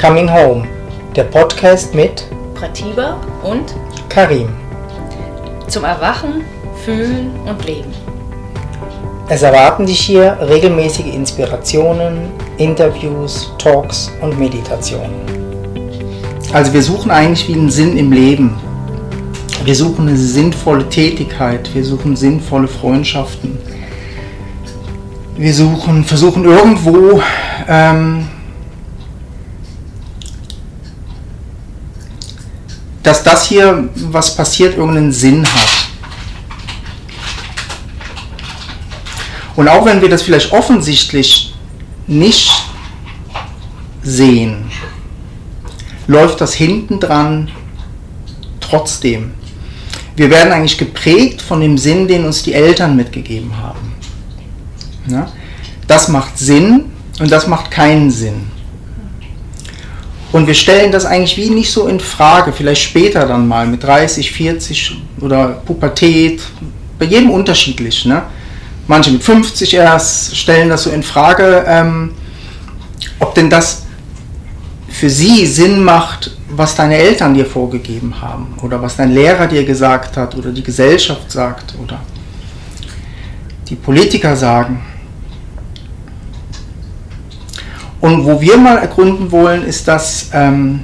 Coming Home, der Podcast mit Pratiba und Karim. zum Erwachen, Fühlen und Leben. Es erwarten dich hier regelmäßige Inspirationen, Interviews, Talks und Meditationen. Also wir suchen eigentlich wie einen Sinn im Leben. Wir suchen eine sinnvolle Tätigkeit, wir suchen sinnvolle Freundschaften. Wir suchen, versuchen irgendwo ähm, dass das hier, was passiert, irgendeinen Sinn hat. Und auch wenn wir das vielleicht offensichtlich nicht sehen, läuft das hinten dran trotzdem. Wir werden eigentlich geprägt von dem Sinn, den uns die Eltern mitgegeben haben. Ja? Das macht Sinn und das macht keinen Sinn. Und wir stellen das eigentlich wie nicht so in Frage, vielleicht später dann mal mit 30, 40 oder Pubertät, bei jedem unterschiedlich. Ne? Manche mit 50 erst stellen das so in Frage, ähm, ob denn das für sie Sinn macht, was deine Eltern dir vorgegeben haben oder was dein Lehrer dir gesagt hat oder die Gesellschaft sagt oder die Politiker sagen. Und wo wir mal ergründen wollen, ist das, ähm,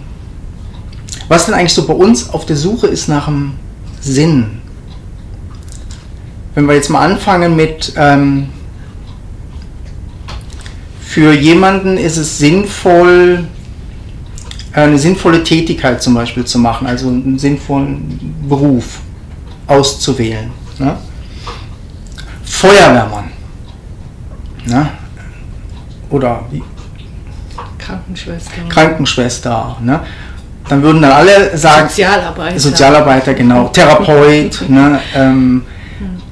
was denn eigentlich so bei uns auf der Suche ist nach dem Sinn. Wenn wir jetzt mal anfangen mit, ähm, für jemanden ist es sinnvoll, eine sinnvolle Tätigkeit zum Beispiel zu machen, also einen sinnvollen Beruf auszuwählen. Ne? Feuerwehrmann. Ne? Oder wie, Krankenschwester. Krankenschwester. Ne? Dann würden dann alle sagen, Sozialarbeiter. Sozialarbeiter, genau, Therapeut. ne? ähm,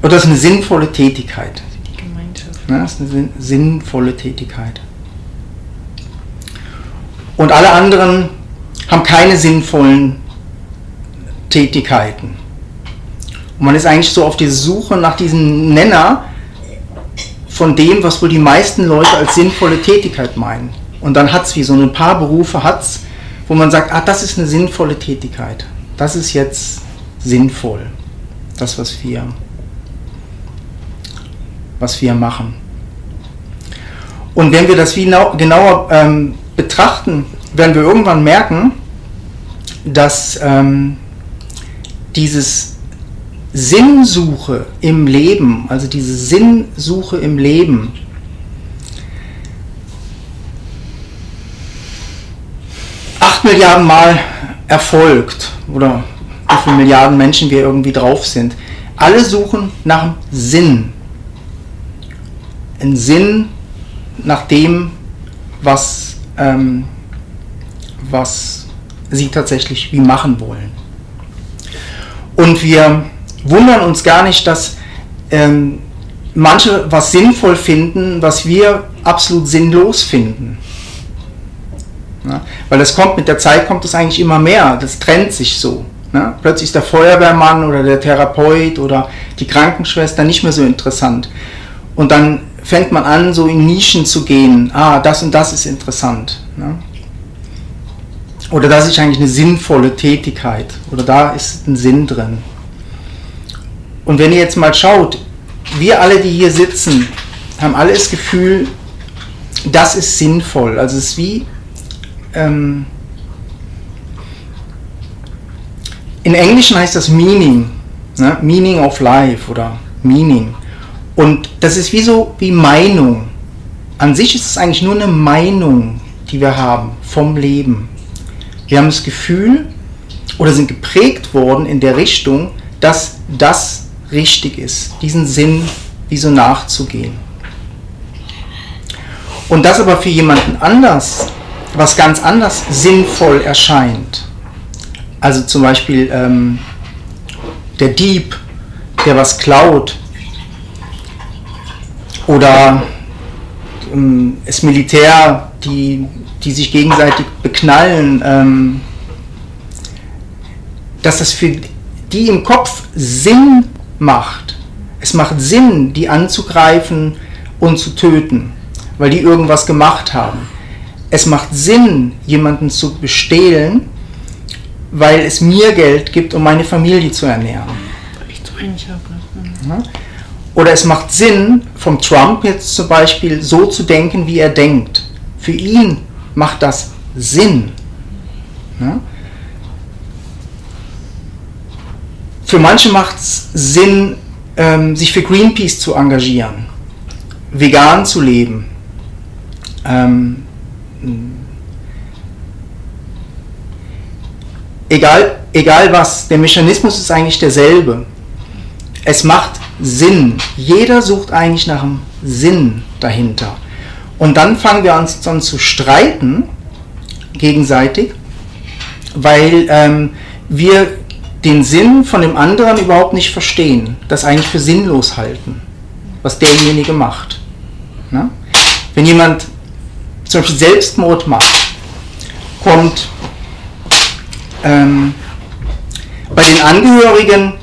oder das ist eine sinnvolle Tätigkeit. Die Gemeinschaft. Ne? Das ist eine sinn- sinnvolle Tätigkeit. Und alle anderen haben keine sinnvollen Tätigkeiten. Und man ist eigentlich so auf die Suche nach diesem Nenner von dem, was wohl die meisten Leute als sinnvolle Tätigkeit meinen. Und dann hat es wie so ein paar Berufe hat's, wo man sagt, ah, das ist eine sinnvolle Tätigkeit. Das ist jetzt sinnvoll. Das, was wir, was wir machen. Und wenn wir das wie nau- genauer ähm, betrachten, werden wir irgendwann merken, dass ähm, dieses Sinnsuche im Leben, also diese Sinnsuche im Leben, acht Milliarden Mal erfolgt oder wie viele Milliarden Menschen wir irgendwie drauf sind. Alle suchen nach dem Sinn. Ein Sinn nach dem, was, ähm, was sie tatsächlich wie machen wollen. Und wir wundern uns gar nicht, dass ähm, manche was sinnvoll finden, was wir absolut sinnlos finden. Ja, weil das kommt mit der Zeit kommt es eigentlich immer mehr, das trennt sich so. Ne? Plötzlich ist der Feuerwehrmann oder der Therapeut oder die Krankenschwester nicht mehr so interessant. Und dann fängt man an, so in Nischen zu gehen. Ah, das und das ist interessant. Ne? Oder das ist eigentlich eine sinnvolle Tätigkeit. Oder da ist ein Sinn drin. Und wenn ihr jetzt mal schaut, wir alle, die hier sitzen, haben alle das Gefühl, das ist sinnvoll. Also es ist wie ähm, in Englischen heißt das Meaning, ne? Meaning of Life oder Meaning. Und das ist wie so wie Meinung. An sich ist es eigentlich nur eine Meinung, die wir haben vom Leben. Wir haben das Gefühl oder sind geprägt worden in der Richtung, dass das richtig ist, diesen Sinn wie so nachzugehen. Und das aber für jemanden anders, was ganz anders sinnvoll erscheint. Also zum Beispiel ähm, der Dieb, der was klaut. Oder ähm, das Militär, die, die sich gegenseitig beknallen. Ähm, dass das für die im Kopf Sinn macht. Es macht Sinn, die anzugreifen und zu töten, weil die irgendwas gemacht haben. Es macht Sinn, jemanden zu bestehlen, weil es mir Geld gibt, um meine Familie zu ernähren. Oder es macht Sinn, vom Trump jetzt zum Beispiel so zu denken, wie er denkt. Für ihn macht das Sinn. Für manche macht es Sinn, ähm, sich für Greenpeace zu engagieren, vegan zu leben. Ähm, egal, egal was, der Mechanismus ist eigentlich derselbe. Es macht Sinn. Jeder sucht eigentlich nach einem Sinn dahinter. Und dann fangen wir uns an zu streiten gegenseitig, weil ähm, wir den Sinn von dem anderen überhaupt nicht verstehen, das eigentlich für sinnlos halten, was derjenige macht. Na? Wenn jemand zum Beispiel Selbstmord macht, kommt ähm, bei den Angehörigen,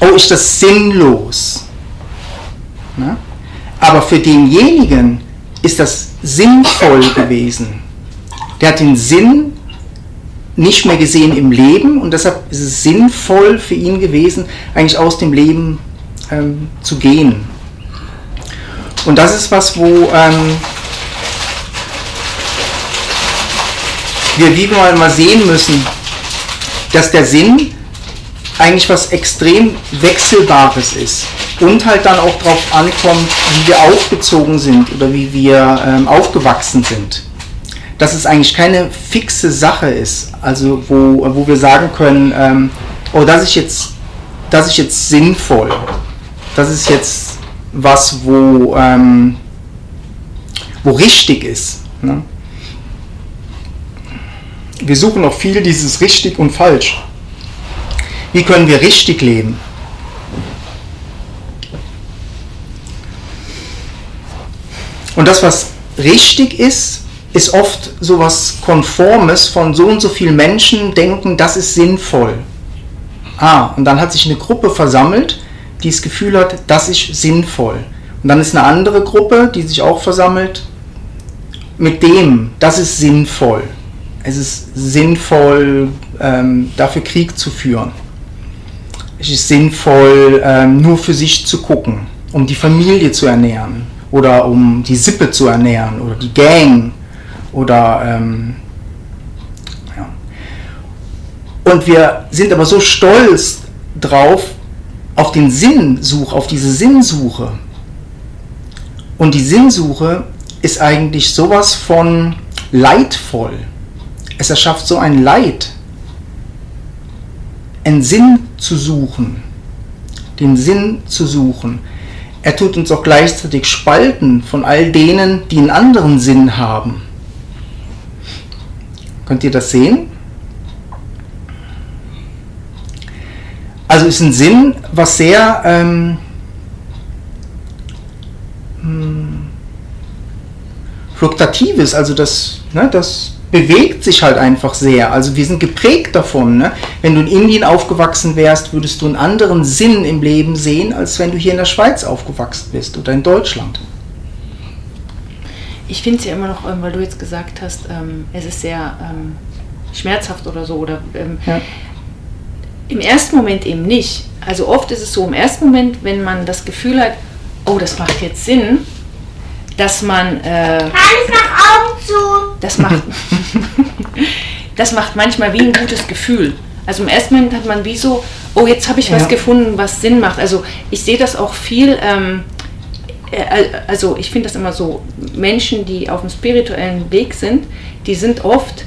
oh, ist das sinnlos. Na? Aber für denjenigen ist das sinnvoll gewesen. Der hat den Sinn nicht mehr gesehen im Leben und deshalb ist es sinnvoll für ihn gewesen, eigentlich aus dem Leben ähm, zu gehen. Und das ist was, wo ähm, wir wie mal, mal sehen müssen, dass der Sinn eigentlich was extrem Wechselbares ist und halt dann auch darauf ankommt, wie wir aufgezogen sind oder wie wir ähm, aufgewachsen sind dass es eigentlich keine fixe Sache ist, also wo, wo wir sagen können, ähm, oh, das ist jetzt, das ist jetzt sinnvoll, das ist jetzt was, wo, ähm, wo richtig ist. Ne? Wir suchen auch viel dieses richtig und falsch. Wie können wir richtig leben? Und das, was richtig ist, ist oft sowas Konformes von so und so vielen Menschen denken, das ist sinnvoll. Ah, und dann hat sich eine Gruppe versammelt, die das Gefühl hat, das ist sinnvoll. Und dann ist eine andere Gruppe, die sich auch versammelt, mit dem, das ist sinnvoll. Es ist sinnvoll, ähm, dafür Krieg zu führen. Es ist sinnvoll, ähm, nur für sich zu gucken, um die Familie zu ernähren oder um die Sippe zu ernähren oder die Gang oder ähm, ja. Und wir sind aber so stolz drauf, auf den Sinnsuch, auf diese Sinnsuche. Und die Sinnsuche ist eigentlich sowas von leidvoll. Es erschafft so ein Leid, einen Sinn zu suchen, den Sinn zu suchen. Er tut uns auch gleichzeitig spalten von all denen, die einen anderen Sinn haben. Könnt ihr das sehen? Also ist ein Sinn, was sehr ähm, hm, fluktuatives, also das, ne, das bewegt sich halt einfach sehr. Also wir sind geprägt davon. Ne? Wenn du in Indien aufgewachsen wärst, würdest du einen anderen Sinn im Leben sehen, als wenn du hier in der Schweiz aufgewachsen bist oder in Deutschland ich finde es ja immer noch, ähm, weil du jetzt gesagt hast, ähm, es ist sehr ähm, schmerzhaft oder so. Oder, ähm, ja. Im ersten Moment eben nicht. Also oft ist es so, im ersten Moment, wenn man das Gefühl hat, oh, das macht jetzt Sinn, dass man... Äh, Alles nach Augen zu! Das macht, das macht manchmal wie ein gutes Gefühl. Also im ersten Moment hat man wie so, oh, jetzt habe ich ja. was gefunden, was Sinn macht. Also ich sehe das auch viel ähm, äh, also ich finde das immer so, Menschen, die auf dem spirituellen Weg sind, die sind oft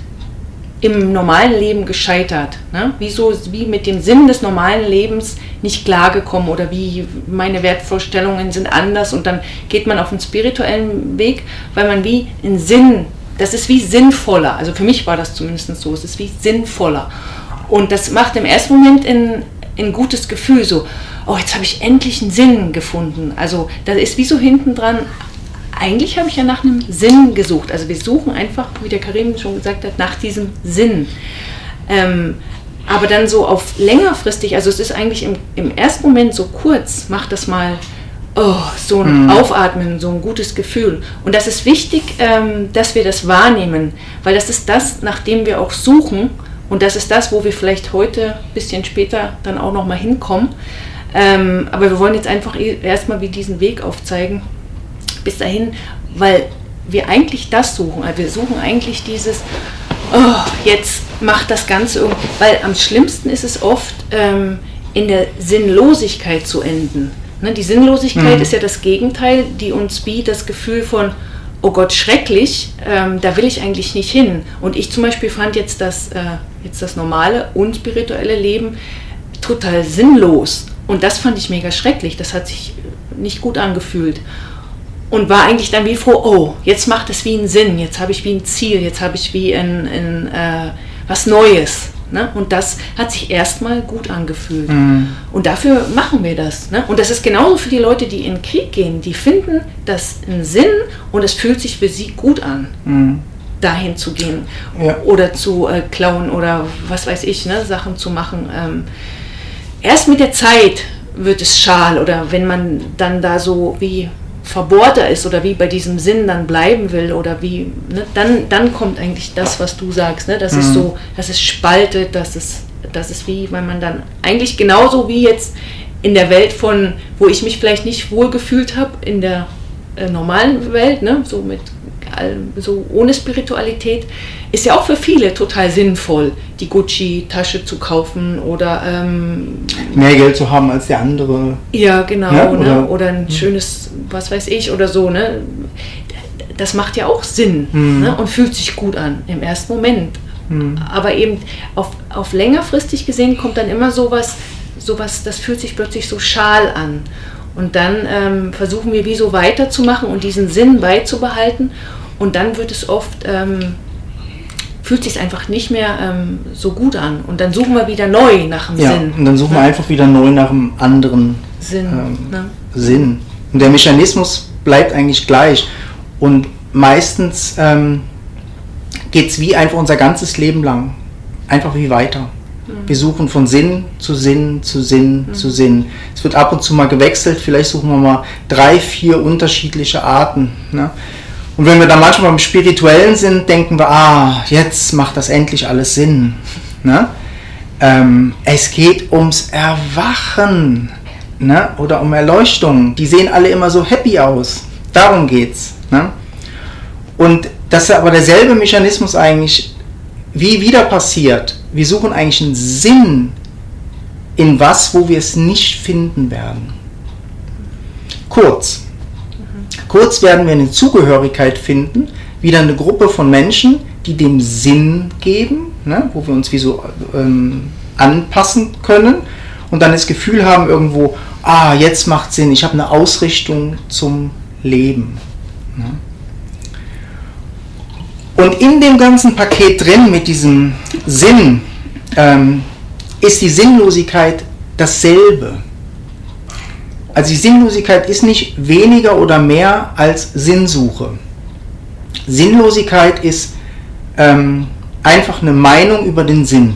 im normalen Leben gescheitert. Ne? Wie, so, wie mit dem Sinn des normalen Lebens nicht klargekommen oder wie meine Wertvorstellungen sind anders und dann geht man auf den spirituellen Weg, weil man wie einen Sinn, das ist wie sinnvoller. Also für mich war das zumindest so, es ist wie sinnvoller. Und das macht im ersten Moment ein, ein gutes Gefühl, so, oh, jetzt habe ich endlich einen Sinn gefunden. Also da ist wie so hinten dran, eigentlich habe ich ja nach einem Sinn gesucht. Also wir suchen einfach, wie der Karim schon gesagt hat, nach diesem Sinn. Ähm, aber dann so auf längerfristig, also es ist eigentlich im, im ersten Moment so kurz, macht das mal oh, so ein mhm. Aufatmen, so ein gutes Gefühl. Und das ist wichtig, ähm, dass wir das wahrnehmen, weil das ist das, nach dem wir auch suchen. Und das ist das, wo wir vielleicht heute, ein bisschen später, dann auch nochmal hinkommen. Ähm, aber wir wollen jetzt einfach e-, erstmal wie diesen Weg aufzeigen, bis dahin, weil wir eigentlich das suchen. Also wir suchen eigentlich dieses, oh, jetzt macht das Ganze irgendwie, weil am schlimmsten ist es oft, ähm, in der Sinnlosigkeit zu enden. Ne, die Sinnlosigkeit mhm. ist ja das Gegenteil, die uns wie das Gefühl von, oh Gott, schrecklich, ähm, da will ich eigentlich nicht hin. Und ich zum Beispiel fand jetzt das, äh, jetzt das normale, unspirituelle Leben total sinnlos. Und das fand ich mega schrecklich. Das hat sich nicht gut angefühlt und war eigentlich dann wie froh, oh, jetzt macht es wie einen Sinn, jetzt habe ich wie ein Ziel, jetzt habe ich wie ein, ein äh, was Neues. Ne? Und das hat sich erstmal gut angefühlt. Mhm. Und dafür machen wir das. Ne? Und das ist genauso für die Leute, die in den Krieg gehen. Die finden das einen Sinn und es fühlt sich für sie gut an, mhm. dahin zu gehen ja. oder zu äh, klauen oder was weiß ich, ne? Sachen zu machen. Ähm, erst mit der Zeit wird es schal oder wenn man dann da so wie verbohrter ist oder wie bei diesem Sinn dann bleiben will oder wie, ne, dann, dann kommt eigentlich das, was du sagst, ne? das mhm. ist so, das ist spaltet, das ist, das ist wie, wenn man dann eigentlich genauso wie jetzt in der Welt von, wo ich mich vielleicht nicht wohl gefühlt habe, in der äh, normalen Welt, ne? so mit so ohne Spiritualität, ist ja auch für viele total sinnvoll, die Gucci-Tasche zu kaufen oder ähm, mehr Geld zu haben als der andere. Ja, genau. Ja, oder, ne? oder, ein schönes, was weiß ich, oder so. Ne? Das macht ja auch Sinn mhm. ne? und fühlt sich gut an im ersten Moment. Mhm. Aber eben auf, auf längerfristig gesehen kommt dann immer sowas, sowas, das fühlt sich plötzlich so schal an. Und dann ähm, versuchen wir wie so weiterzumachen und diesen Sinn beizubehalten. Und dann wird es oft, ähm, fühlt sich einfach nicht mehr ähm, so gut an. Und dann suchen wir wieder neu nach dem ja, Sinn. Und dann suchen ne? wir einfach wieder neu nach einem anderen Sinn. Ähm, ne? Sinn. Und der Mechanismus bleibt eigentlich gleich. Und meistens ähm, geht es wie einfach unser ganzes Leben lang. Einfach wie weiter. Mhm. Wir suchen von Sinn zu Sinn zu Sinn mhm. zu Sinn. Es wird ab und zu mal gewechselt, vielleicht suchen wir mal drei, vier unterschiedliche Arten. Ne? Und wenn wir dann manchmal im Spirituellen sind, denken wir, ah, jetzt macht das endlich alles Sinn. Ne? Ähm, es geht ums Erwachen ne? oder um Erleuchtung. Die sehen alle immer so happy aus. Darum geht's. Ne? Und das ist aber derselbe Mechanismus eigentlich, wie wieder passiert wir suchen eigentlich einen Sinn in was, wo wir es nicht finden werden. Kurz. Kurz werden wir eine Zugehörigkeit finden, wieder eine Gruppe von Menschen, die dem Sinn geben, ne, wo wir uns wie so ähm, anpassen können und dann das Gefühl haben irgendwo, ah, jetzt macht Sinn, ich habe eine Ausrichtung zum Leben. Ne. Und in dem ganzen Paket drin mit diesem Sinn ähm, ist die Sinnlosigkeit dasselbe. Also die Sinnlosigkeit ist nicht weniger oder mehr als Sinnsuche. Sinnlosigkeit ist ähm, einfach eine Meinung über den Sinn.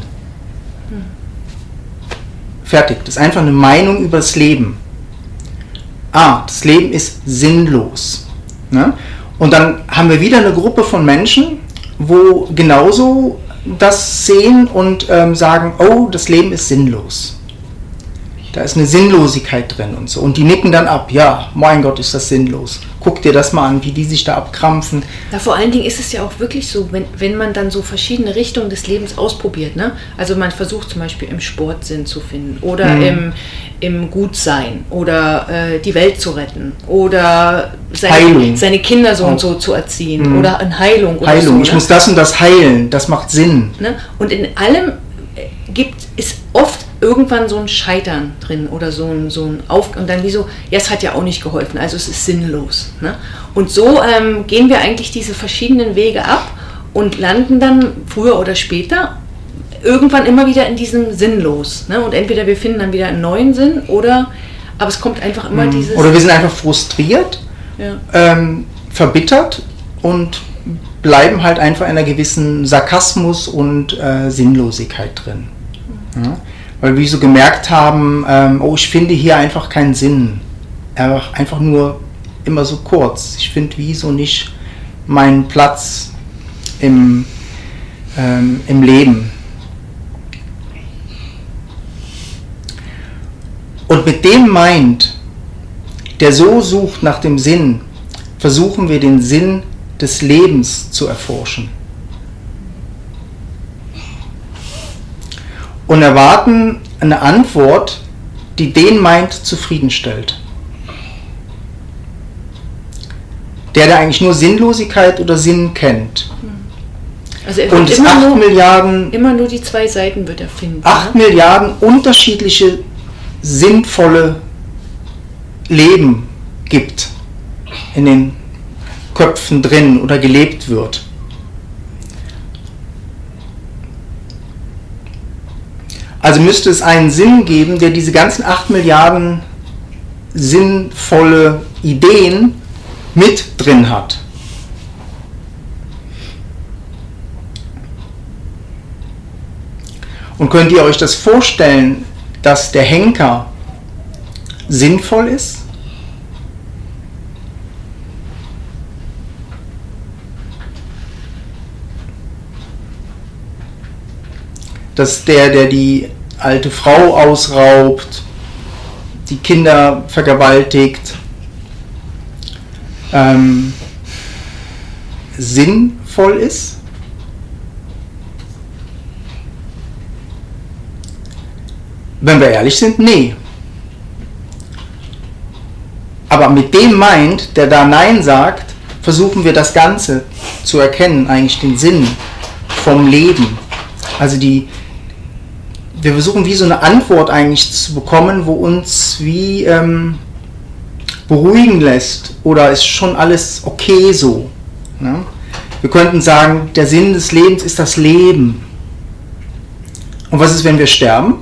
Fertig. Das ist einfach eine Meinung über das Leben. Ah, das Leben ist sinnlos. Ne? Und dann haben wir wieder eine Gruppe von Menschen, wo genauso das sehen und ähm, sagen, oh, das Leben ist sinnlos. Da ist eine Sinnlosigkeit drin und so. Und die nicken dann ab, ja, mein Gott, ist das sinnlos. Guck dir das mal an, wie die sich da abkrampfen. Ja, vor allen Dingen ist es ja auch wirklich so, wenn, wenn man dann so verschiedene Richtungen des Lebens ausprobiert. Ne? Also man versucht zum Beispiel im Sport Sinn zu finden oder mhm. im, im Gutsein oder äh, die Welt zu retten oder seine, seine Kinder so oh. und so zu erziehen mhm. oder in Heilung. Oder Heilung, so, ich ne? muss das und das heilen, das macht Sinn. Ne? Und in allem äh, gibt es oft irgendwann so ein Scheitern drin oder so ein, so ein Auf und dann wie so, ja, es hat ja auch nicht geholfen, also es ist sinnlos. Ne? Und so ähm, gehen wir eigentlich diese verschiedenen Wege ab und landen dann früher oder später irgendwann immer wieder in diesem Sinnlos. Ne? Und entweder wir finden dann wieder einen neuen Sinn oder, aber es kommt einfach immer mhm. dieses. Oder wir sind einfach frustriert, ja. ähm, verbittert und bleiben halt einfach in einer gewissen Sarkasmus und äh, Sinnlosigkeit drin. Mhm. Ja? Weil wir so gemerkt haben, ähm, oh, ich finde hier einfach keinen Sinn. einfach nur immer so kurz. Ich finde wie so nicht meinen Platz im, ähm, im Leben. Und mit dem Mind, der so sucht nach dem Sinn, versuchen wir den Sinn des Lebens zu erforschen. Und erwarten eine Antwort, die den Mind zufriedenstellt. Der, der eigentlich nur Sinnlosigkeit oder Sinn kennt. Also er Und immer 8 nur, Milliarden, immer nur die zwei Seiten wird er finden. 8 ne? Milliarden unterschiedliche sinnvolle Leben gibt in den Köpfen drin oder gelebt wird. Also müsste es einen Sinn geben, der diese ganzen 8 Milliarden sinnvolle Ideen mit drin hat. Und könnt ihr euch das vorstellen, dass der Henker sinnvoll ist? Dass der, der die alte Frau ausraubt, die Kinder vergewaltigt, ähm, sinnvoll ist? Wenn wir ehrlich sind, nee. Aber mit dem Mind, der da Nein sagt, versuchen wir das Ganze zu erkennen, eigentlich den Sinn vom Leben. Also die, wir versuchen wie so eine Antwort eigentlich zu bekommen, wo uns wie ähm, beruhigen lässt oder ist schon alles okay so. Ne? Wir könnten sagen, der Sinn des Lebens ist das Leben. Und was ist, wenn wir sterben?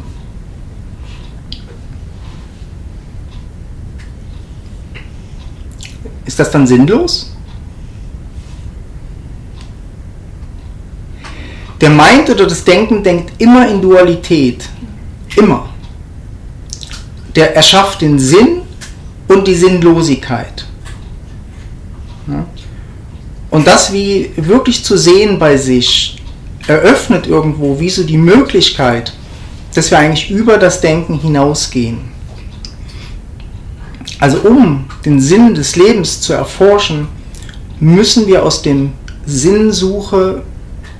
Ist das dann sinnlos? Der Mind oder das Denken denkt immer in Dualität. Immer. Der erschafft den Sinn und die Sinnlosigkeit. Ja? Und das wie wirklich zu sehen bei sich, eröffnet irgendwo wie so die Möglichkeit, dass wir eigentlich über das Denken hinausgehen. Also um den Sinn des Lebens zu erforschen, müssen wir aus dem Sinnsuche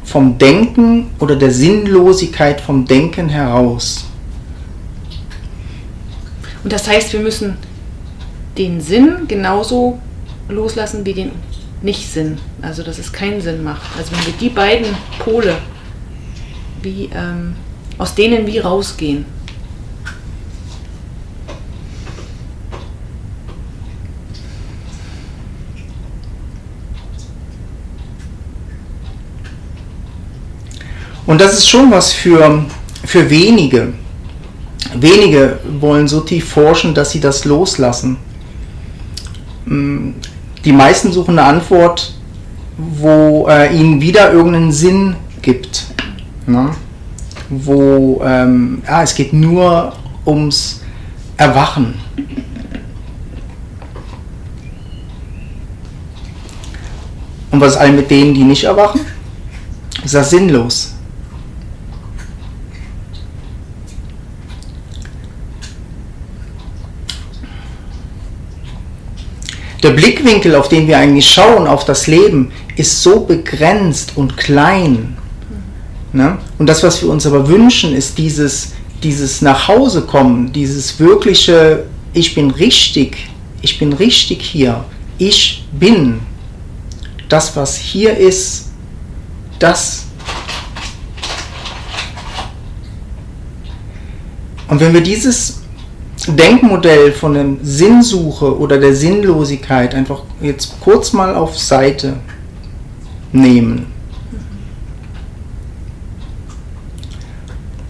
vom Denken oder der Sinnlosigkeit vom Denken heraus. Und das heißt, wir müssen den Sinn genauso loslassen wie den Nicht-Sinn. Also dass es keinen Sinn macht. Also wenn wir die beiden Pole, wie, ähm, aus denen wie rausgehen. Und das ist schon was für, für wenige. Wenige wollen so tief forschen, dass sie das loslassen. Mm, Die meisten suchen eine Antwort, wo äh, ihnen wieder irgendeinen Sinn gibt. Ne? Wo ähm, ja, es geht nur ums Erwachen. Und was ist all mit denen, die nicht erwachen? Ist das sinnlos? Der Blickwinkel, auf den wir eigentlich schauen, auf das Leben, ist so begrenzt und klein. Ne? Und das, was wir uns aber wünschen, ist dieses, dieses Nachhausekommen, dieses wirkliche, ich bin richtig, ich bin richtig hier, ich bin. Das, was hier ist, das. Und wenn wir dieses Denkmodell von der Sinnsuche oder der Sinnlosigkeit einfach jetzt kurz mal auf Seite nehmen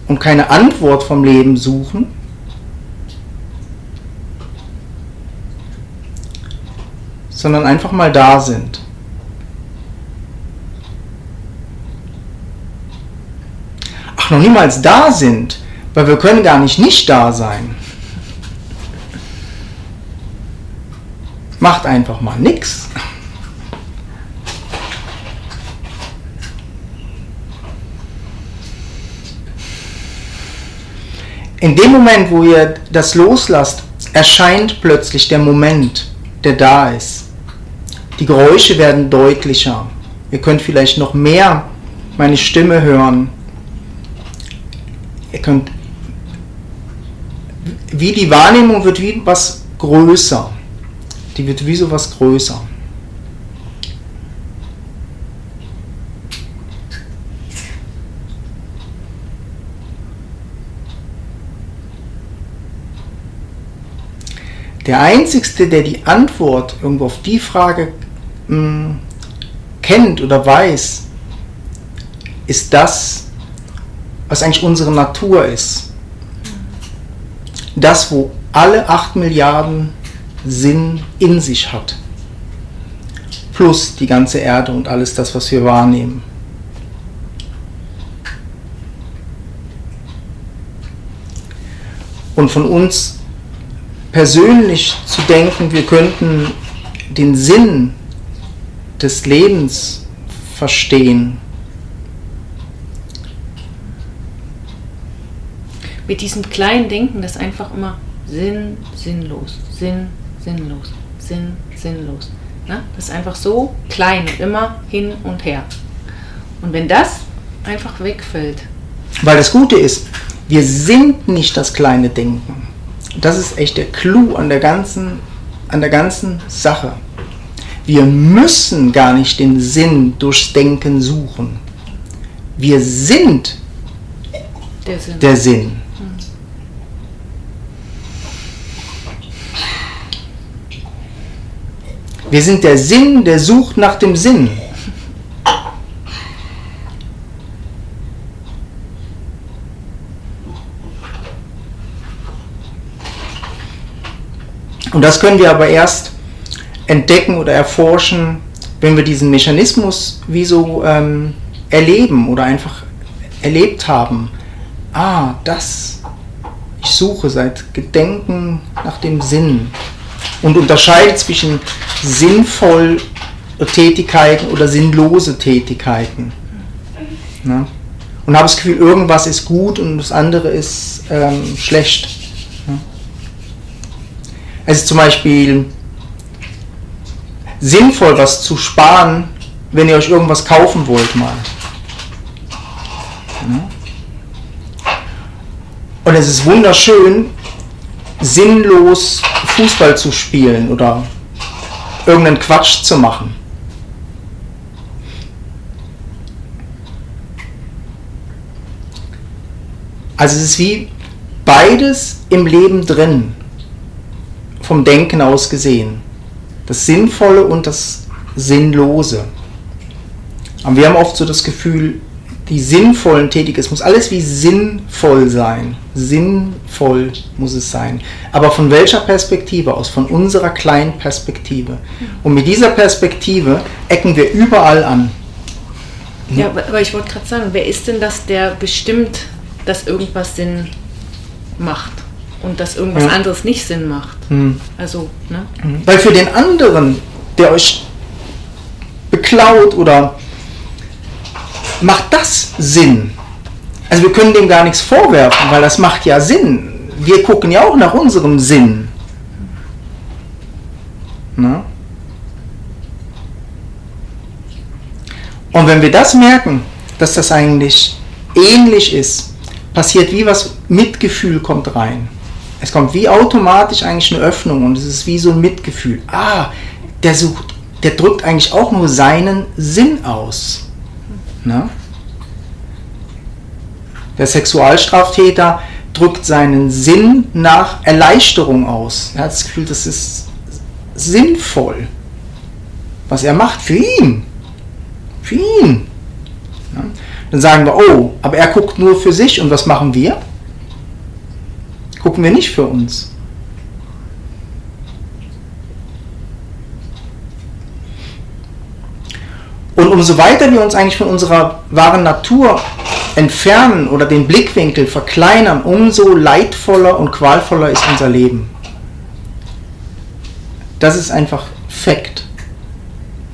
und keine Antwort vom Leben suchen, sondern einfach mal da sind. Ach, noch niemals da sind, weil wir können gar nicht nicht da sein. Macht einfach mal nichts. In dem Moment, wo ihr das loslasst, erscheint plötzlich der Moment, der da ist. Die Geräusche werden deutlicher. Ihr könnt vielleicht noch mehr meine Stimme hören. Ihr könnt, wie die Wahrnehmung wird wie was größer. Die wird wie so was größer. Der Einzige, der die Antwort irgendwo auf die Frage mh, hm, kennt oder weiß, ist das, was eigentlich unsere Natur ist. Das, wo alle 8 Milliarden Sinn in sich hat. Plus die ganze Erde und alles das, was wir wahrnehmen. Und von uns persönlich zu denken, wir könnten den Sinn des Lebens verstehen. Mit diesem kleinen Denken, das einfach immer Sinn, sinnlos, Sinn, sinnlos, Sinn, sinnlos. Ne? Das ist einfach so klein und immer hin und her. Und wenn das einfach wegfällt. Weil das Gute ist, wir sind nicht das kleine Denken. Das ist echt der Clou an der ganzen, an der ganzen Sache. Wir müssen gar nicht den Sinn durchs Denken suchen. Wir sind der Sinn. Der Sinn. Wir sind der Sinn, der sucht nach dem Sinn. Und das können wir aber erst entdecken oder erforschen, wenn wir diesen Mechanismus wie so ähm, erleben oder einfach erlebt haben. Ah, das. Ich suche seit Gedenken nach dem Sinn und unterscheide zwischen sinnvoll Tätigkeiten oder sinnlose Tätigkeiten. Ne? Und habe das Gefühl, irgendwas ist gut und das andere ist ähm, schlecht. Ne? Ist zum Beispiel sinnvoll, was zu sparen, wenn ihr euch irgendwas kaufen wollt mal. Und es ist wunderschön, sinnlos Fußball zu spielen oder irgendeinen Quatsch zu machen. Also es ist wie beides im Leben drin, vom Denken aus gesehen. Das Sinnvolle und das Sinnlose. Aber wir haben oft so das Gefühl, die sinnvollen Tätigkeiten, es muss alles wie sinnvoll sein. Sinnvoll muss es sein. Aber von welcher Perspektive aus? Von unserer kleinen Perspektive. Und mit dieser Perspektive ecken wir überall an. Ja, aber ich wollte gerade sagen, wer ist denn das, der bestimmt, dass irgendwas Sinn macht und dass irgendwas ja. anderes nicht Sinn macht? Hm. Also, ne? Weil für den anderen, der euch beklaut oder macht das Sinn? Also wir können dem gar nichts vorwerfen, weil das macht ja Sinn. Wir gucken ja auch nach unserem Sinn. Na? Und wenn wir das merken, dass das eigentlich ähnlich ist, passiert wie was, Mitgefühl kommt rein. Es kommt wie automatisch eigentlich eine Öffnung und es ist wie so ein Mitgefühl. Ah, der sucht, der drückt eigentlich auch nur seinen Sinn aus. Ne? Der Sexualstraftäter drückt seinen Sinn nach Erleichterung aus. Er hat das Gefühl, das ist sinnvoll, was er macht für ihn. Für ihn. Ja? Dann sagen wir, oh, aber er guckt nur für sich und was machen wir? Gucken wir nicht für uns. Und umso weiter wir uns eigentlich von unserer wahren Natur entfernen oder den Blickwinkel verkleinern, umso leidvoller und qualvoller ist unser Leben. Das ist einfach Fact.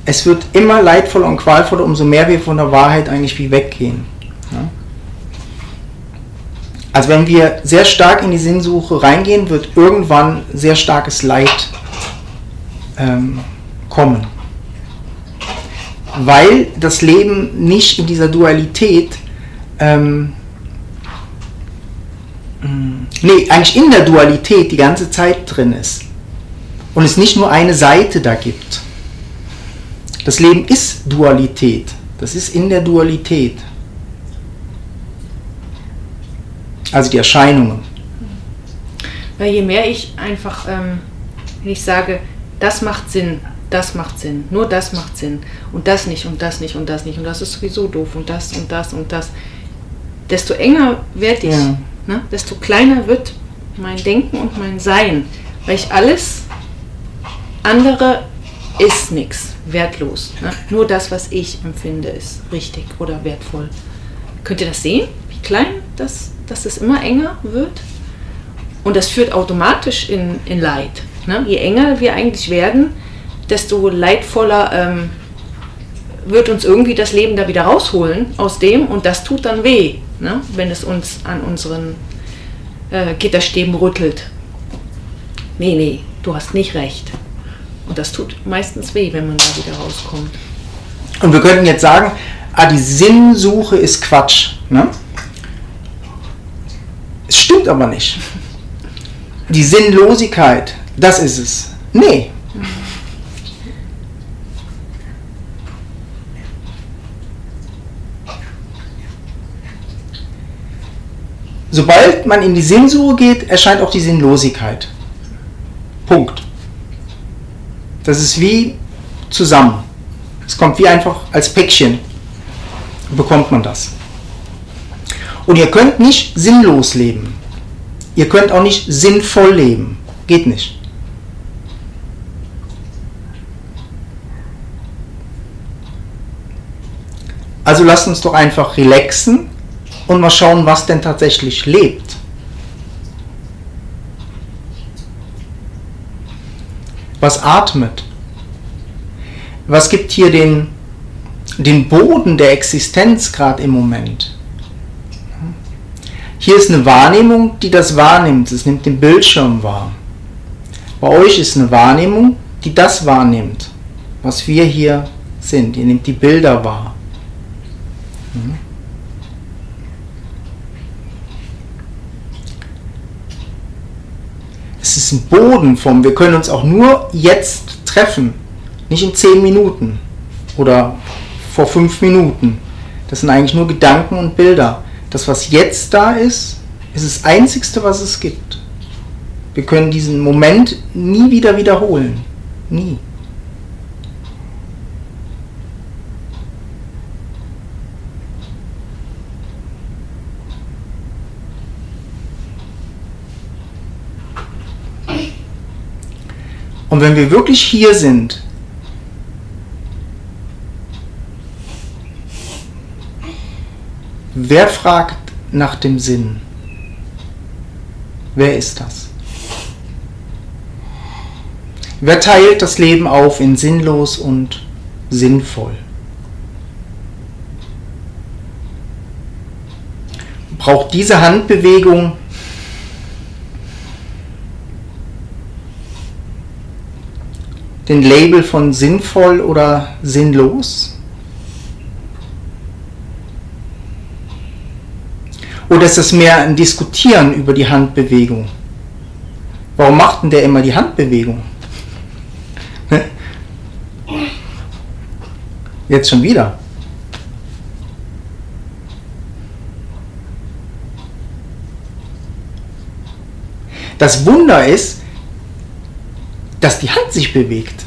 Es wird immer leidvoller und qualvoller, umso mehr wir von der Wahrheit eigentlich wie weggehen. Also wenn wir sehr stark in die Sinnsuche reingehen, wird irgendwann sehr starkes Leid ähm, kommen. Weil das Leben nicht in dieser Dualität, ähm, mm, nee, eigentlich in der Dualität die ganze Zeit drin ist. Und es nicht nur eine Seite da gibt. Das Leben ist Dualität. Das ist in der Dualität. Also die Erscheinungen. Weil je mehr ich einfach, ähm, wenn ich sage, das macht Sinn, das macht Sinn, nur das macht Sinn und das nicht und das nicht und das nicht und das ist sowieso doof und das und das und das, desto enger werde ich, ja. ne? desto kleiner wird mein Denken und mein Sein, weil ich alles andere ist nichts, wertlos. Ne? Nur das, was ich empfinde, ist richtig oder wertvoll. Könnt ihr das sehen, wie klein das dass es immer enger wird. Und das führt automatisch in, in Leid. Ne? Je enger wir eigentlich werden, desto leidvoller ähm, wird uns irgendwie das Leben da wieder rausholen aus dem und das tut dann weh, ne? wenn es uns an unseren äh, Gitterstäben rüttelt. Nee, nee, du hast nicht recht. Und das tut meistens weh, wenn man da wieder rauskommt. Und wir könnten jetzt sagen, ah, die Sinnsuche ist Quatsch. Ne? Es stimmt aber nicht. Die Sinnlosigkeit, das ist es. Nee. Man in die Sinnsuche geht, erscheint auch die Sinnlosigkeit. Punkt. Das ist wie zusammen. Es kommt wie einfach als Päckchen, bekommt man das. Und ihr könnt nicht sinnlos leben. Ihr könnt auch nicht sinnvoll leben. Geht nicht. Also lasst uns doch einfach relaxen und mal schauen, was denn tatsächlich lebt. Was atmet? Was gibt hier den, den Boden der Existenz gerade im Moment? Hier ist eine Wahrnehmung, die das wahrnimmt. Es nimmt den Bildschirm wahr. Bei euch ist eine Wahrnehmung, die das wahrnimmt, was wir hier sind. Ihr nehmt die Bilder wahr. Hm? Es ist ein Bodenform. Wir können uns auch nur jetzt treffen, nicht in zehn Minuten oder vor fünf Minuten. Das sind eigentlich nur Gedanken und Bilder. Das, was jetzt da ist, ist das Einzigste, was es gibt. Wir können diesen Moment nie wieder wiederholen. Nie. Wenn wir wirklich hier sind, Wer fragt nach dem Sinn? Wer ist das? Wer teilt das Leben auf in sinnlos und sinnvoll? Braucht diese Handbewegung den Label von sinnvoll oder sinnlos? Oder ist es mehr ein Diskutieren über die Handbewegung? Warum macht denn der immer die Handbewegung? Jetzt schon wieder. Das Wunder ist, dass die Hand sich bewegt.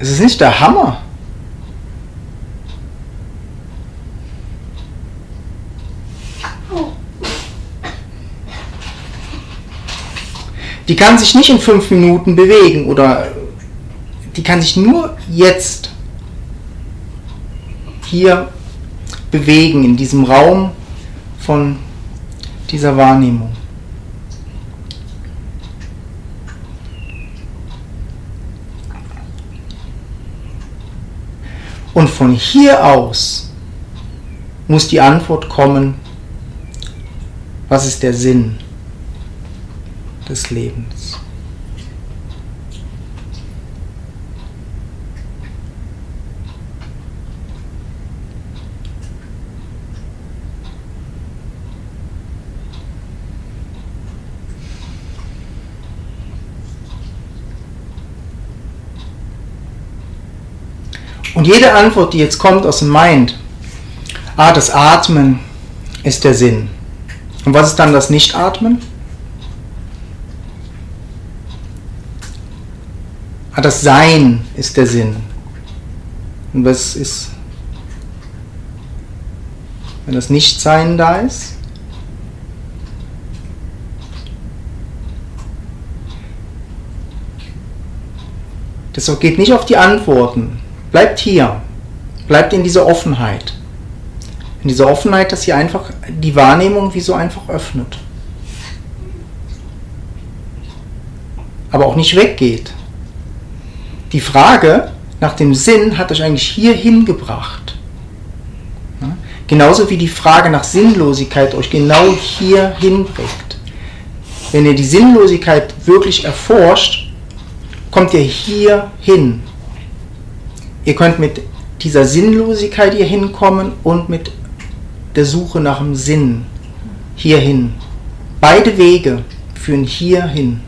Es ist nicht der Hammer. die kann sich nicht in fünf Minuten bewegen oder die kann sich nur jetzt hier bewegen in diesem Raum von dieser Wahrnehmung. Und von hier aus muss die Antwort kommen, was ist der Sinn des Lebens? Und jede Antwort, die jetzt kommt aus dem Mind, ah, das Atmen ist der Sinn. Und was ist dann das Nicht-Atmen? Ah, das Sein ist der Sinn. Und was ist, wenn das Nichtsein da ist? Das geht nicht auf die Antworten. Bleibt hier. Bleibt in dieser Offenheit. In dieser Offenheit, dass ihr einfach die Wahrnehmung wie so einfach öffnet. Aber auch nicht weggeht. Die Frage nach dem Sinn hat euch eigentlich hier hingebracht. Genauso wie die Frage nach Sinnlosigkeit euch genau hier hinbringt. Wenn ihr die Sinnlosigkeit wirklich erforscht, kommt ihr hier hin. Ihr könnt mit dieser Sinnlosigkeit hier hinkommen und mit der Suche nach dem Sinn hierhin. Beide Wege führen hierhin.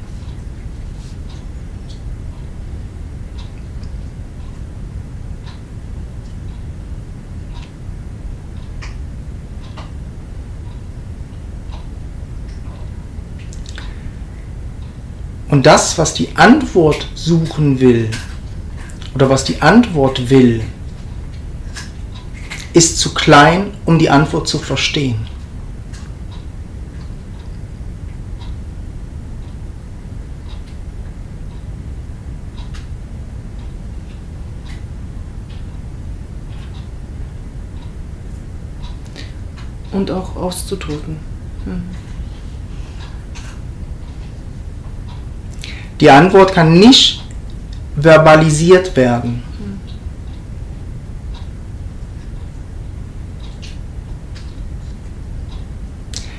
Und das, was die Antwort suchen will, oder was die Antwort will, ist zu klein, um die Antwort zu verstehen. Und auch auszudrücken. Hm. Die Antwort kann nicht verbalisiert werden.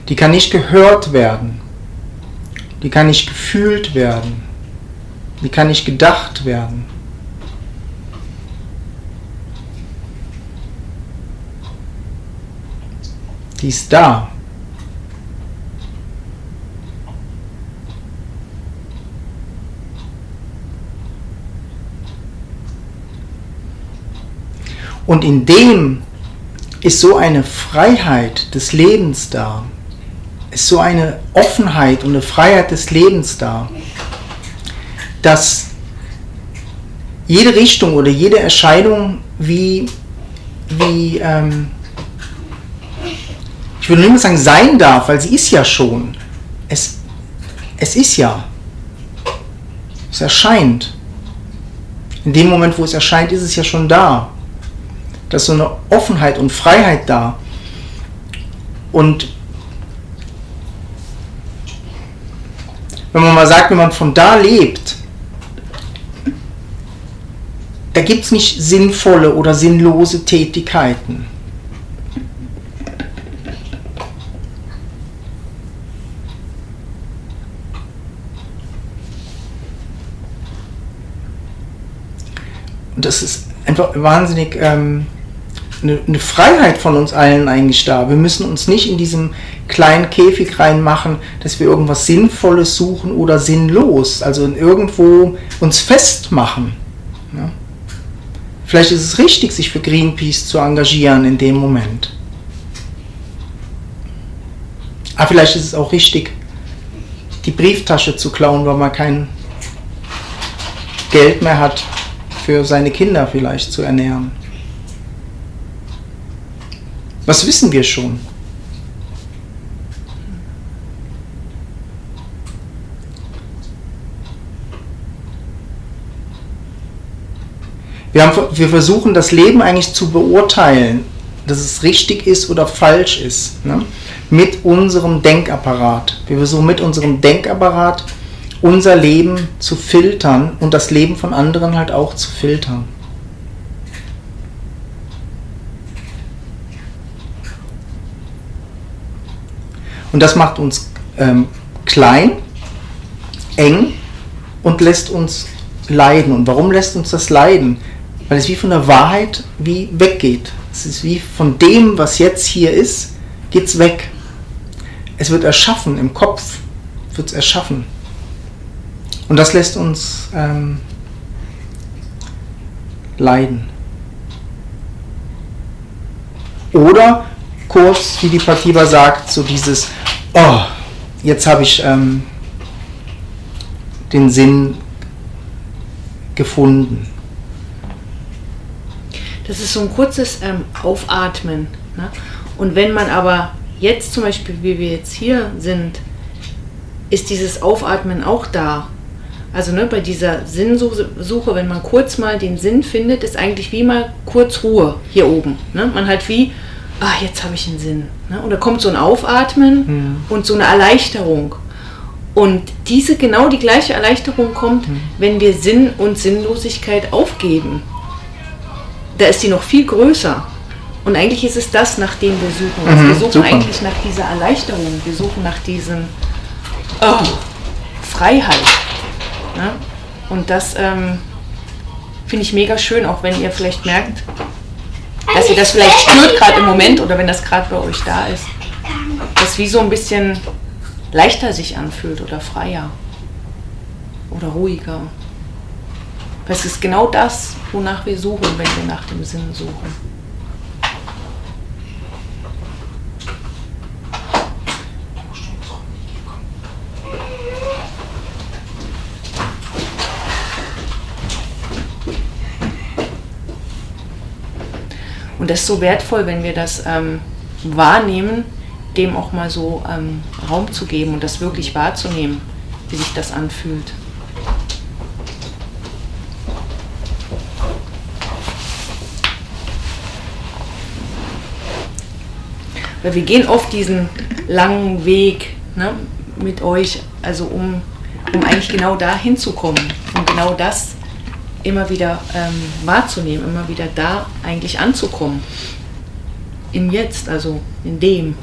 Die kann nicht gehört werden. Die kann nicht gefühlt werden. Die kann nicht gedacht werden. Die ist da. Und in dem ist so eine Freiheit des Lebens da, ist so eine Offenheit und eine Freiheit des Lebens da, dass jede Richtung oder jede Erscheinung wie, wie ähm, ich würde nicht mehr sagen sein darf, weil sie ist ja schon. Es, es ist ja. Es erscheint. In dem Moment, wo es erscheint, ist es ja schon da. Da ist so eine Offenheit und Freiheit da. Und wenn man mal sagt, wenn man von da lebt, da gibt es nicht sinnvolle oder sinnlose Tätigkeiten. Und das ist einfach wahnsinnig ähm, eine, eine Freiheit von uns allen eigentlich da. Wir müssen uns nicht in diesem kleinen Käfig reinmachen, dass wir irgendwas Sinnvolles suchen oder sinnlos, also irgendwo uns festmachen. Ja? Vielleicht ist es richtig, sich für Greenpeace zu engagieren in dem Moment. Aber vielleicht ist es auch richtig, die Brieftasche zu klauen, weil man kein Geld mehr hat, für seine Kinder vielleicht zu ernähren. Was wissen wir schon? Wir, haben, wir versuchen das Leben eigentlich zu beurteilen, dass es richtig ist oder falsch ist, ne? mit unserem Denkapparat. Wir versuchen mit unserem Denkapparat unser Leben zu filtern und das Leben von anderen halt auch zu filtern. Und das macht uns ähm, klein, eng und lässt uns leiden. Und warum lässt uns das leiden? Weil es wie von der Wahrheit wie weggeht. Es ist wie von dem, was jetzt hier ist, geht es weg. Es wird erschaffen, im Kopf wird es erschaffen. Und das lässt uns ähm, leiden. Oder kurz, wie die Patiba sagt, so dieses, oh, jetzt habe ich ähm, den Sinn gefunden. Das ist so ein kurzes ähm, Aufatmen. Ne? Und wenn man aber jetzt zum Beispiel, wie wir jetzt hier sind, ist dieses Aufatmen auch da. Also ne, bei dieser Sinnsuche, wenn man kurz mal den Sinn findet, ist eigentlich wie mal kurz Ruhe hier oben. Ne? Man hat wie, ah, jetzt habe ich einen Sinn. Ne? Und da kommt so ein Aufatmen mhm. und so eine Erleichterung. Und diese genau die gleiche Erleichterung kommt, mhm. wenn wir Sinn und Sinnlosigkeit aufgeben. Da ist sie noch viel größer. Und eigentlich ist es das, nach dem wir suchen. Also mhm, wir suchen super. eigentlich nach dieser Erleichterung. Wir suchen nach diesem oh, Freiheit. Ne? Und das ähm, finde ich mega schön, auch wenn ihr vielleicht merkt, dass ihr das vielleicht spürt gerade im Moment oder wenn das gerade bei euch da ist. Dass wie so ein bisschen leichter sich anfühlt oder freier oder ruhiger. Das ist genau das, wonach wir suchen, wenn wir nach dem Sinn suchen. Und das ist so wertvoll, wenn wir das ähm, wahrnehmen, dem auch mal so ähm, Raum zu geben und das wirklich wahrzunehmen, wie sich das anfühlt. Weil wir gehen oft diesen langen Weg ne, mit euch, also um, um eigentlich genau da hinzukommen, um genau das immer wieder ähm, wahrzunehmen, immer wieder da eigentlich anzukommen. Im Jetzt, also in dem.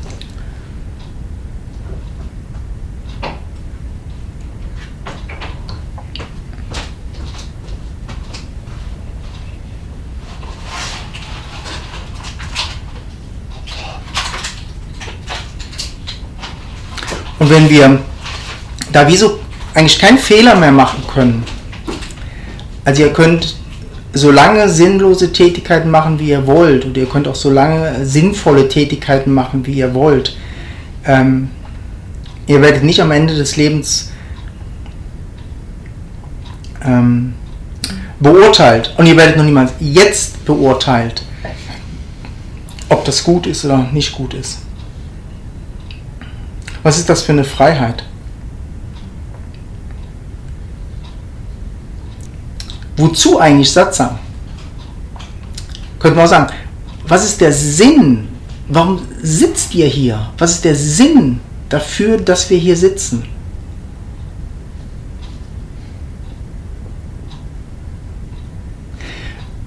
Und wenn wir da wie so eigentlich keinen Fehler mehr machen können, also ihr könnt so lange sinnlose Tätigkeiten machen, wie ihr wollt. Und ihr könnt auch so lange sinnvolle Tätigkeiten machen, wie ihr wollt. Ähm, ihr werdet nicht am Ende des Lebens ähm, beurteilt. Und ihr werdet noch niemals jetzt beurteilt, ob das gut ist oder nicht gut ist. Was ist das für eine Freiheit? Wozu eigentlich Satsang? Könnte man auch sagen, was ist der Sinn? Warum sitzt ihr hier? Was ist der Sinn dafür, dass wir hier sitzen?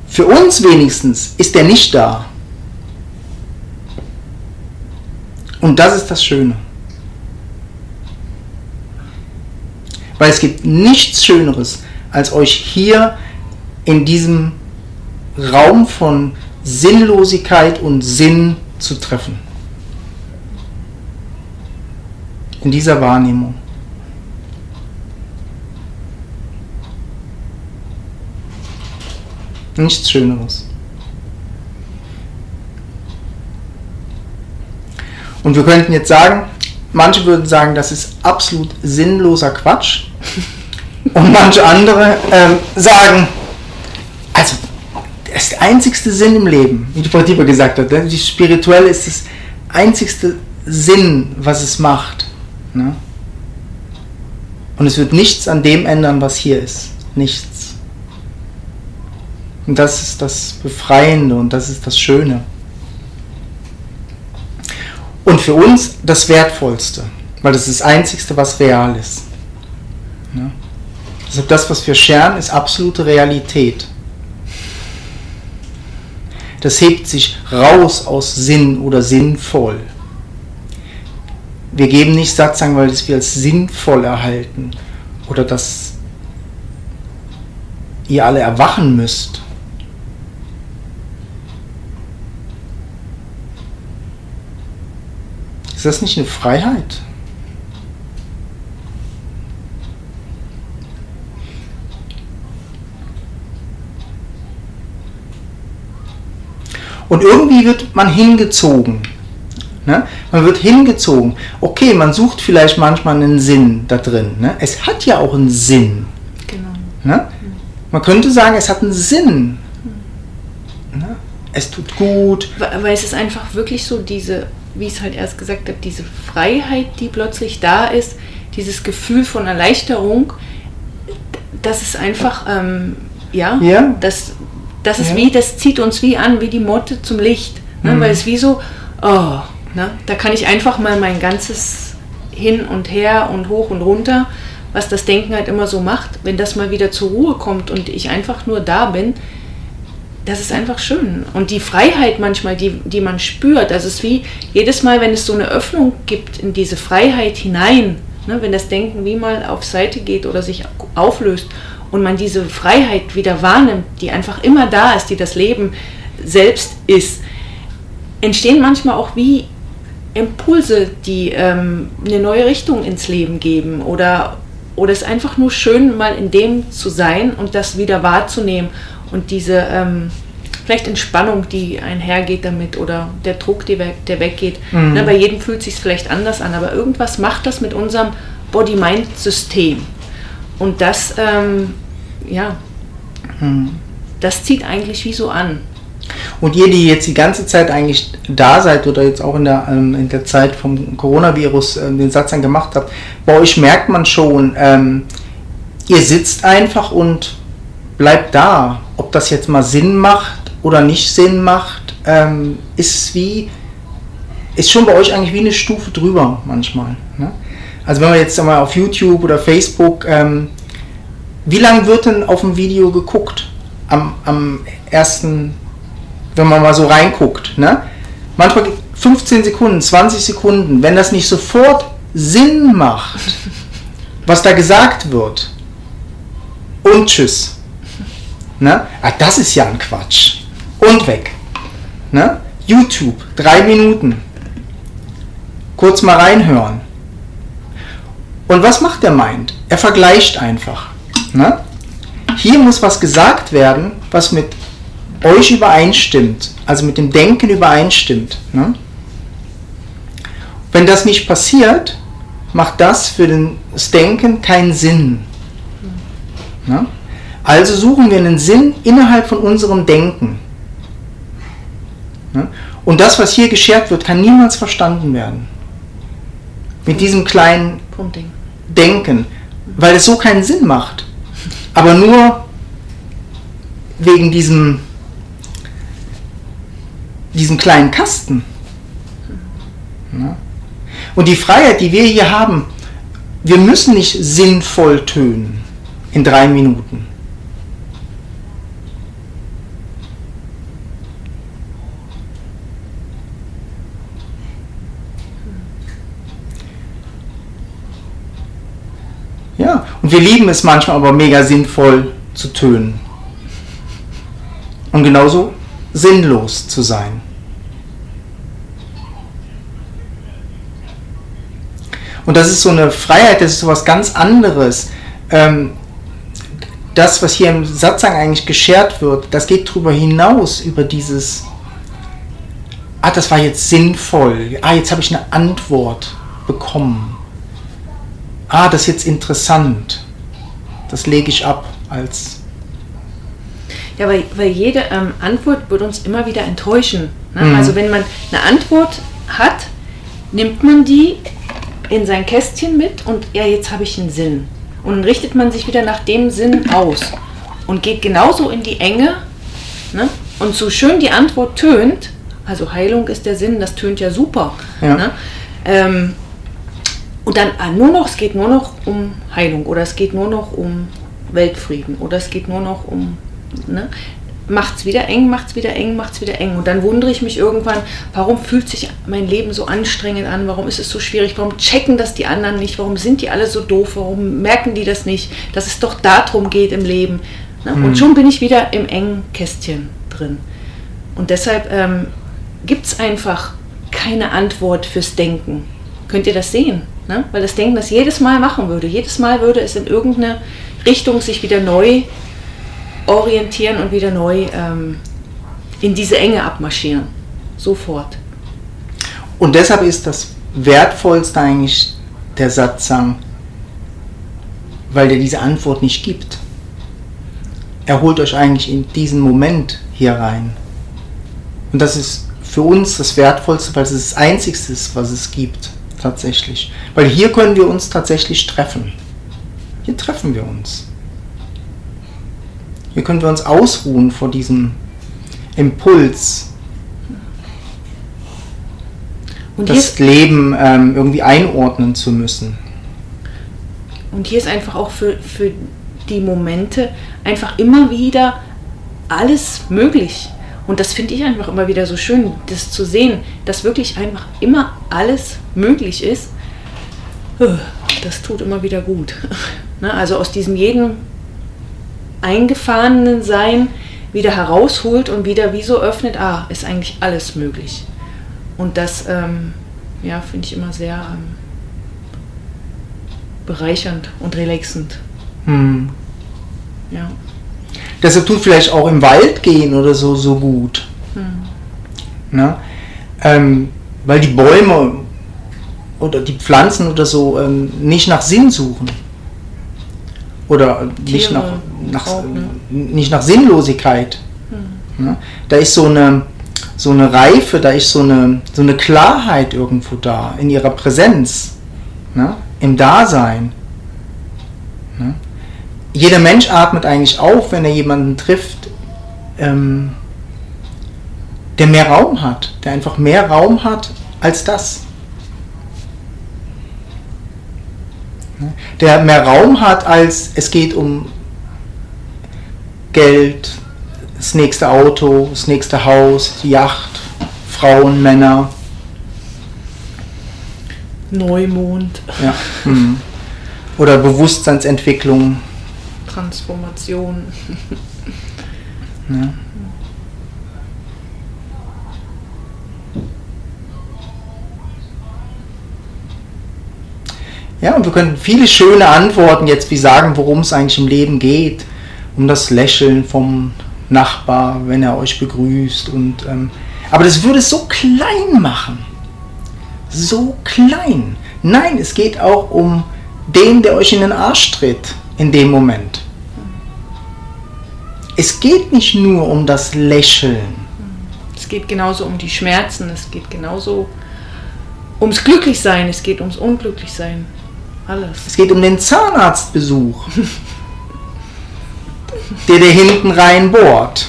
Für uns wenigstens ist er nicht da. Und das ist das Schöne. Weil es gibt nichts Schöneres, als euch hier in diesem Raum von Sinnlosigkeit und Sinn zu treffen. In dieser Wahrnehmung. Nichts Schöneres. Und wir könnten jetzt sagen, manche würden sagen, das ist absolut sinnloser Quatsch. Und manche andere ähm, sagen, also das ist der einzigste Sinn im Leben, wie die Frau Dieber gesagt hat. Die spirituelle ist das einzigste Sinn, was es macht. Ne? Und es wird nichts an dem ändern, was hier ist. Nichts. Und das ist das Befreiende und das ist das Schöne. Und für uns das Wertvollste, weil das ist das Einzigste, was real ist. Ne? Deshalb das, was wir scheren, ist absolute Realität. Das hebt sich raus aus Sinn oder sinnvoll. wir geben nicht Satzang, weil wir als sinnvoll erhalten oder dass ihr alle erwachen müsst. Ist das nicht eine Freiheit? Und irgendwie wird man hingezogen. Ne? Man wird hingezogen. Okay, man sucht vielleicht manchmal einen Sinn da drin. Ne? Es hat ja auch einen Sinn. Genau. Ne? Man könnte sagen, es hat einen Sinn. Ne? Es tut gut. Weil es ist einfach wirklich so diese, wie ich es halt erst gesagt habe, diese Freiheit, die plötzlich da ist, dieses Gefühl von Erleichterung, das ist einfach, ähm, ja, ja, das, das ist ja. wie, das zieht uns wie an, wie die Motte zum Licht. Ne? Mhm. Weil es wie so, oh, ne? da kann ich einfach mal mein ganzes Hin und Her und hoch und runter, was das Denken halt immer so macht, wenn das mal wieder zur Ruhe kommt und ich einfach nur da bin, das ist einfach schön. Und die Freiheit manchmal, die, die man spürt, das ist wie jedes Mal, wenn es so eine Öffnung gibt in diese Freiheit hinein, ne, wenn das Denken wie mal auf Seite geht oder sich auflöst und man diese Freiheit wieder wahrnimmt, die einfach immer da ist, die das Leben selbst ist, entstehen manchmal auch wie Impulse, die ähm, eine neue Richtung ins Leben geben oder, oder es ist einfach nur schön, mal in dem zu sein und das wieder wahrzunehmen und diese ähm, vielleicht Entspannung, die einhergeht damit oder der Druck, der, weg, der weggeht. Mhm. Ne, bei jedem fühlt es sich vielleicht anders an, aber irgendwas macht das mit unserem Body-Mind-System. Und das ähm, ja, hm. das zieht eigentlich wie so an. Und ihr, die jetzt die ganze Zeit eigentlich da seid oder jetzt auch in der, ähm, in der Zeit vom Coronavirus äh, den Satz dann gemacht habt, bei euch merkt man schon, ähm, ihr sitzt einfach und bleibt da. Ob das jetzt mal Sinn macht oder nicht Sinn macht, ähm, ist wie, ist schon bei euch eigentlich wie eine Stufe drüber manchmal. Ne? Also wenn man jetzt mal auf YouTube oder Facebook ähm, wie lange wird denn auf dem Video geguckt? Am, am ersten, wenn man mal so reinguckt. Ne? Manchmal 15 Sekunden, 20 Sekunden. Wenn das nicht sofort Sinn macht, was da gesagt wird. Und tschüss. Ne? Ah, das ist ja ein Quatsch. Und weg. Ne? YouTube, drei Minuten. Kurz mal reinhören. Und was macht der Mind? Er vergleicht einfach. Ne? Hier muss was gesagt werden, was mit euch übereinstimmt, also mit dem Denken übereinstimmt. Ne? Wenn das nicht passiert, macht das für das Denken keinen Sinn. Ne? Also suchen wir einen Sinn innerhalb von unserem Denken. Ne? Und das, was hier geschert wird, kann niemals verstanden werden. Mit diesem kleinen Denken, weil es so keinen Sinn macht aber nur wegen diesem, diesem kleinen Kasten. Ja. Und die Freiheit, die wir hier haben, wir müssen nicht sinnvoll tönen in drei Minuten. Ja, und wir lieben es manchmal aber mega sinnvoll zu tönen. Und genauso sinnlos zu sein. Und das ist so eine Freiheit, das ist so was ganz anderes. Ähm, das, was hier im Satzang eigentlich geschert wird, das geht darüber hinaus, über dieses, ah, das war jetzt sinnvoll, ah, jetzt habe ich eine Antwort bekommen ah, das ist jetzt interessant. Das lege ich ab als. Ja, weil, weil jede ähm, Antwort wird uns immer wieder enttäuschen. Ne? Mhm. Also wenn man eine Antwort hat, nimmt man die in sein Kästchen mit und ja, jetzt habe ich einen Sinn. Und dann richtet man sich wieder nach dem Sinn aus und geht genauso in die Enge. Ne? Und so schön die Antwort tönt, also Heilung ist der Sinn, das tönt ja super. Ja. Ne? Ähm, und dann ah, nur noch, es geht nur noch um Heilung oder es geht nur noch um Weltfrieden oder es geht nur noch um. Ne? macht es wieder eng, macht es wieder eng, macht es wieder eng. Und dann wundere ich mich irgendwann, warum fühlt sich mein Leben so anstrengend an, warum ist es so schwierig, warum checken das die anderen nicht, warum sind die alle so doof, warum merken die das nicht, dass es doch darum geht im Leben. Ne? Mhm. Und schon bin ich wieder im engen Kästchen drin. Und deshalb ähm, gibt es einfach keine Antwort fürs Denken. Könnt ihr das sehen? Ne? Weil das Denken das jedes Mal machen würde. Jedes Mal würde es in irgendeine Richtung sich wieder neu orientieren und wieder neu ähm, in diese Enge abmarschieren. Sofort. Und deshalb ist das Wertvollste eigentlich der Satzang, weil der diese Antwort nicht gibt. Er holt euch eigentlich in diesen Moment hier rein. Und das ist für uns das Wertvollste, weil es das Einzigste ist, was es gibt, tatsächlich. Weil hier können wir uns tatsächlich treffen. Hier treffen wir uns. Hier können wir uns ausruhen vor diesem Impuls, und das Leben ähm, irgendwie einordnen zu müssen. Und hier ist einfach auch für, für die Momente einfach immer wieder alles möglich. Und das finde ich einfach immer wieder so schön, das zu sehen, dass wirklich einfach immer alles möglich ist. Das tut immer wieder gut. Ne, also aus diesem jeden eingefahrenen Sein wieder herausholt und wieder wie so öffnet, ah, ist eigentlich alles möglich. Und das, ähm, ja, finde ich immer sehr ähm, bereichernd und relaxend. Hm. Ja. Deshalb tut vielleicht auch im Wald gehen oder so so gut. Hm. Ne? Ähm, weil die Bäume oder die Pflanzen oder so ähm, nicht nach Sinn suchen. Oder nicht nach, nach, auch, ne? nicht nach Sinnlosigkeit. Hm. Ne? Da ist so eine, so eine Reife, da ist so eine, so eine Klarheit irgendwo da in ihrer Präsenz, ne? im Dasein. Ne? Jeder Mensch atmet eigentlich auf, wenn er jemanden trifft, ähm, der mehr Raum hat, der einfach mehr Raum hat als das. Der mehr Raum hat als es geht um Geld, das nächste Auto, das nächste Haus, die Yacht, Frauen, Männer. Neumond. Ja. Hm. Oder Bewusstseinsentwicklung. Transformation. Ja. Ja, und wir können viele schöne Antworten jetzt wie sagen, worum es eigentlich im Leben geht. Um das Lächeln vom Nachbar, wenn er euch begrüßt. Und, ähm, aber das würde es so klein machen. So klein. Nein, es geht auch um den, der euch in den Arsch tritt in dem Moment. Es geht nicht nur um das Lächeln. Es geht genauso um die Schmerzen, es geht genauso ums Glücklichsein, es geht ums Unglücklichsein. Alles. Es geht um den Zahnarztbesuch, der dir hinten rein bohrt.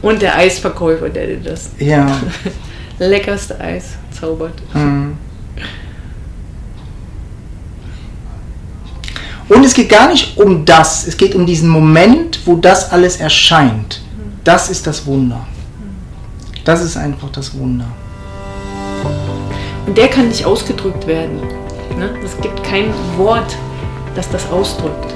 Und der Eisverkäufer, der dir das ja. leckerste Eis zaubert. Mhm. Und es geht gar nicht um das, es geht um diesen Moment, wo das alles erscheint. Das ist das Wunder. Das ist einfach das Wunder. Und der kann nicht ausgedrückt werden. Ne? Es gibt kein Wort, das das ausdrückt.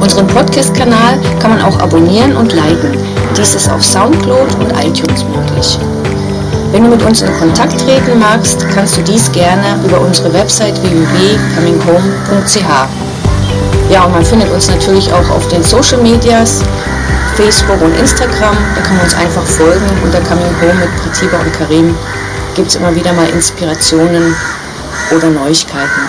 Unseren Podcast-Kanal kann man auch abonnieren und liken. Dies ist auf Soundcloud und iTunes möglich. Wenn du mit uns in Kontakt treten magst, kannst du dies gerne über unsere Website www.cominghome.ch. Ja, und man findet uns natürlich auch auf den Social Medias, Facebook und Instagram. Da kann man uns einfach folgen unter Coming Home mit Pratiba und Karim gibt es immer wieder mal Inspirationen oder Neuigkeiten.